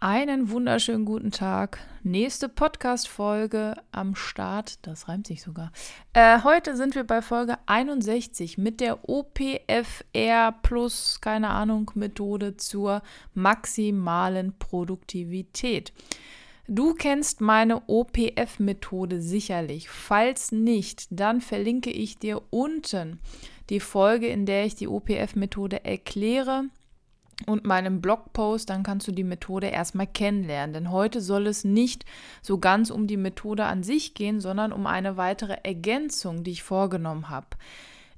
Einen wunderschönen guten Tag. Nächste Podcast-Folge am Start. Das reimt sich sogar. Äh, heute sind wir bei Folge 61 mit der OPFR plus, keine Ahnung, Methode zur maximalen Produktivität. Du kennst meine OPF-Methode sicherlich. Falls nicht, dann verlinke ich dir unten die Folge, in der ich die OPF-Methode erkläre und meinem Blogpost, dann kannst du die Methode erstmal kennenlernen. Denn heute soll es nicht so ganz um die Methode an sich gehen, sondern um eine weitere Ergänzung, die ich vorgenommen habe.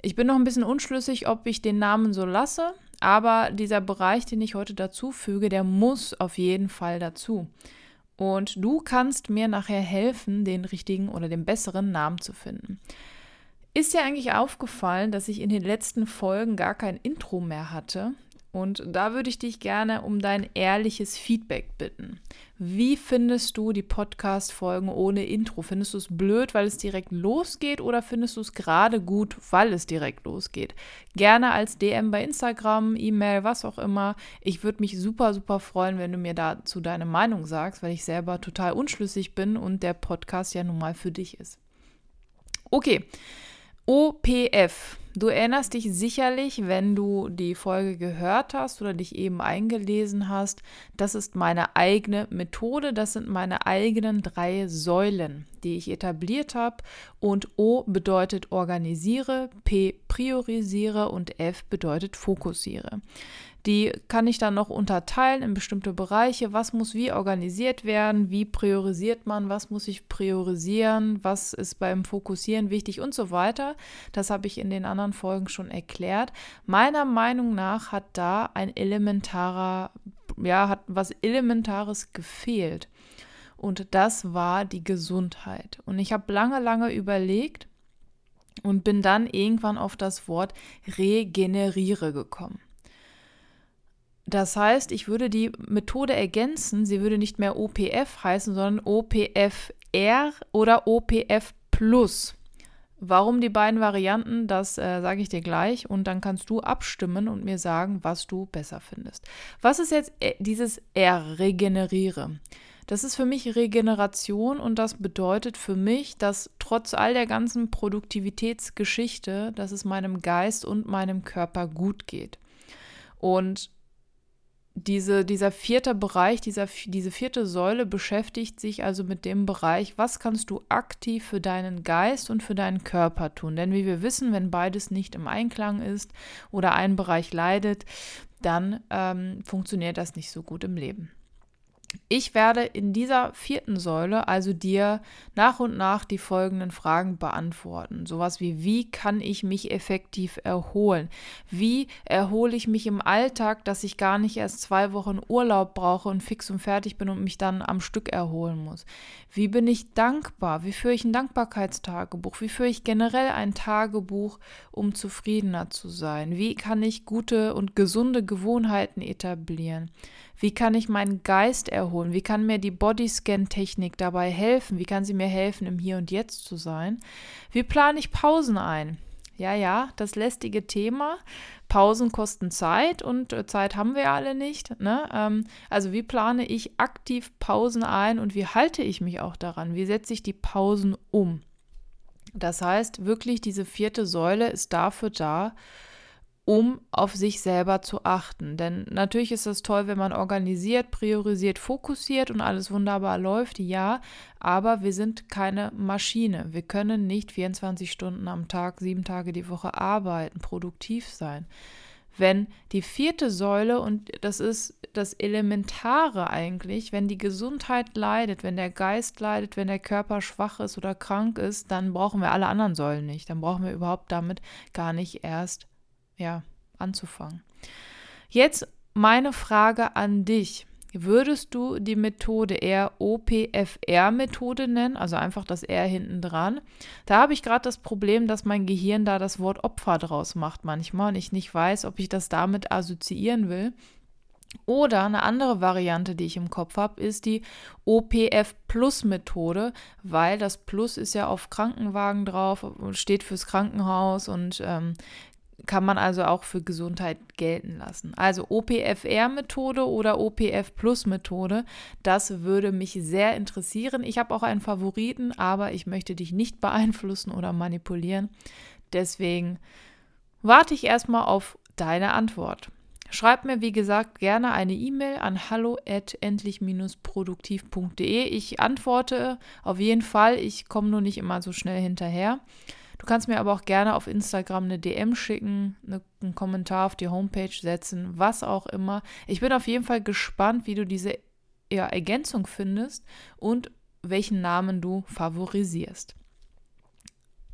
Ich bin noch ein bisschen unschlüssig, ob ich den Namen so lasse, aber dieser Bereich, den ich heute dazu füge, der muss auf jeden Fall dazu. Und du kannst mir nachher helfen, den richtigen oder den besseren Namen zu finden. Ist dir eigentlich aufgefallen, dass ich in den letzten Folgen gar kein Intro mehr hatte? Und da würde ich dich gerne um dein ehrliches Feedback bitten. Wie findest du die Podcast-Folgen ohne Intro? Findest du es blöd, weil es direkt losgeht oder findest du es gerade gut, weil es direkt losgeht? Gerne als DM bei Instagram, E-Mail, was auch immer. Ich würde mich super, super freuen, wenn du mir dazu deine Meinung sagst, weil ich selber total unschlüssig bin und der Podcast ja nun mal für dich ist. Okay. OPF. Du erinnerst dich sicherlich, wenn du die Folge gehört hast oder dich eben eingelesen hast, das ist meine eigene Methode, das sind meine eigenen drei Säulen, die ich etabliert habe. Und O bedeutet organisiere, P priorisiere und F bedeutet fokussiere. Die kann ich dann noch unterteilen in bestimmte Bereiche. Was muss wie organisiert werden? Wie priorisiert man? Was muss ich priorisieren? Was ist beim Fokussieren wichtig und so weiter? Das habe ich in den anderen Folgen schon erklärt. Meiner Meinung nach hat da ein elementarer, ja, hat was Elementares gefehlt. Und das war die Gesundheit. Und ich habe lange, lange überlegt und bin dann irgendwann auf das Wort regeneriere gekommen. Das heißt, ich würde die Methode ergänzen, sie würde nicht mehr OPF heißen, sondern OPFR oder OPF Plus. Warum die beiden Varianten, das äh, sage ich dir gleich und dann kannst du abstimmen und mir sagen, was du besser findest. Was ist jetzt äh, dieses R, regeneriere? Das ist für mich Regeneration und das bedeutet für mich, dass trotz all der ganzen Produktivitätsgeschichte, dass es meinem Geist und meinem Körper gut geht. Und diese, dieser vierte Bereich, dieser, diese vierte Säule beschäftigt sich also mit dem Bereich, was kannst du aktiv für deinen Geist und für deinen Körper tun. Denn wie wir wissen, wenn beides nicht im Einklang ist oder ein Bereich leidet, dann ähm, funktioniert das nicht so gut im Leben. Ich werde in dieser vierten Säule also dir nach und nach die folgenden Fragen beantworten. Sowas wie, wie kann ich mich effektiv erholen? Wie erhole ich mich im Alltag, dass ich gar nicht erst zwei Wochen Urlaub brauche und fix und fertig bin und mich dann am Stück erholen muss? Wie bin ich dankbar? Wie führe ich ein Dankbarkeitstagebuch? Wie führe ich generell ein Tagebuch, um zufriedener zu sein? Wie kann ich gute und gesunde Gewohnheiten etablieren? Wie kann ich meinen Geist erholen? Wie kann mir die Bodyscan-Technik dabei helfen? Wie kann sie mir helfen, im Hier und Jetzt zu sein? Wie plane ich Pausen ein? Ja, ja, das lästige Thema. Pausen kosten Zeit und äh, Zeit haben wir alle nicht. Ne? Ähm, also wie plane ich aktiv Pausen ein und wie halte ich mich auch daran? Wie setze ich die Pausen um? Das heißt, wirklich diese vierte Säule ist dafür da, um auf sich selber zu achten. Denn natürlich ist es toll, wenn man organisiert, priorisiert, fokussiert und alles wunderbar läuft, ja, aber wir sind keine Maschine. Wir können nicht 24 Stunden am Tag, sieben Tage die Woche arbeiten, produktiv sein. Wenn die vierte Säule, und das ist das Elementare eigentlich, wenn die Gesundheit leidet, wenn der Geist leidet, wenn der Körper schwach ist oder krank ist, dann brauchen wir alle anderen Säulen nicht. Dann brauchen wir überhaupt damit gar nicht erst ja, anzufangen. Jetzt meine Frage an dich. Würdest du die Methode eher OPFR-Methode nennen, also einfach das R hinten dran? Da habe ich gerade das Problem, dass mein Gehirn da das Wort Opfer draus macht manchmal und ich nicht weiß, ob ich das damit assoziieren will. Oder eine andere Variante, die ich im Kopf habe, ist die OPF Plus Methode, weil das Plus ist ja auf Krankenwagen drauf, steht fürs Krankenhaus und ähm, kann man also auch für Gesundheit gelten lassen. Also OPFR-Methode oder OPF-Plus-Methode, das würde mich sehr interessieren. Ich habe auch einen Favoriten, aber ich möchte dich nicht beeinflussen oder manipulieren. Deswegen warte ich erstmal auf deine Antwort. Schreib mir, wie gesagt, gerne eine E-Mail an hallo@endlich-produktiv.de. Ich antworte auf jeden Fall. Ich komme nur nicht immer so schnell hinterher. Du kannst mir aber auch gerne auf Instagram eine DM schicken, eine, einen Kommentar auf die Homepage setzen, was auch immer. Ich bin auf jeden Fall gespannt, wie du diese ja, Ergänzung findest und welchen Namen du favorisierst.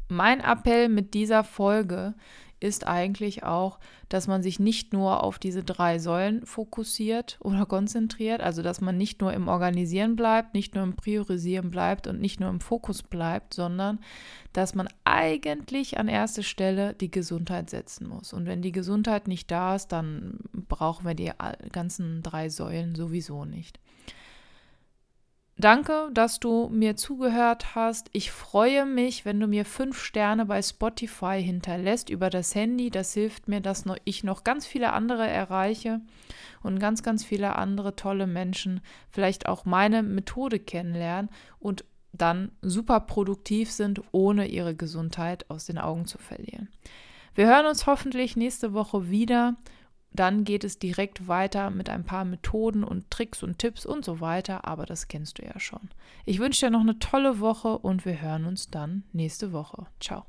Mein Appell mit dieser Folge ist eigentlich auch, dass man sich nicht nur auf diese drei Säulen fokussiert oder konzentriert, also dass man nicht nur im Organisieren bleibt, nicht nur im Priorisieren bleibt und nicht nur im Fokus bleibt, sondern dass man eigentlich an erste Stelle die Gesundheit setzen muss. Und wenn die Gesundheit nicht da ist, dann brauchen wir die ganzen drei Säulen sowieso nicht. Danke, dass du mir zugehört hast. Ich freue mich, wenn du mir fünf Sterne bei Spotify hinterlässt über das Handy. Das hilft mir, dass ich noch ganz viele andere erreiche und ganz, ganz viele andere tolle Menschen vielleicht auch meine Methode kennenlernen und dann super produktiv sind, ohne ihre Gesundheit aus den Augen zu verlieren. Wir hören uns hoffentlich nächste Woche wieder dann geht es direkt weiter mit ein paar Methoden und Tricks und Tipps und so weiter, aber das kennst du ja schon. Ich wünsche dir noch eine tolle Woche und wir hören uns dann nächste Woche. Ciao.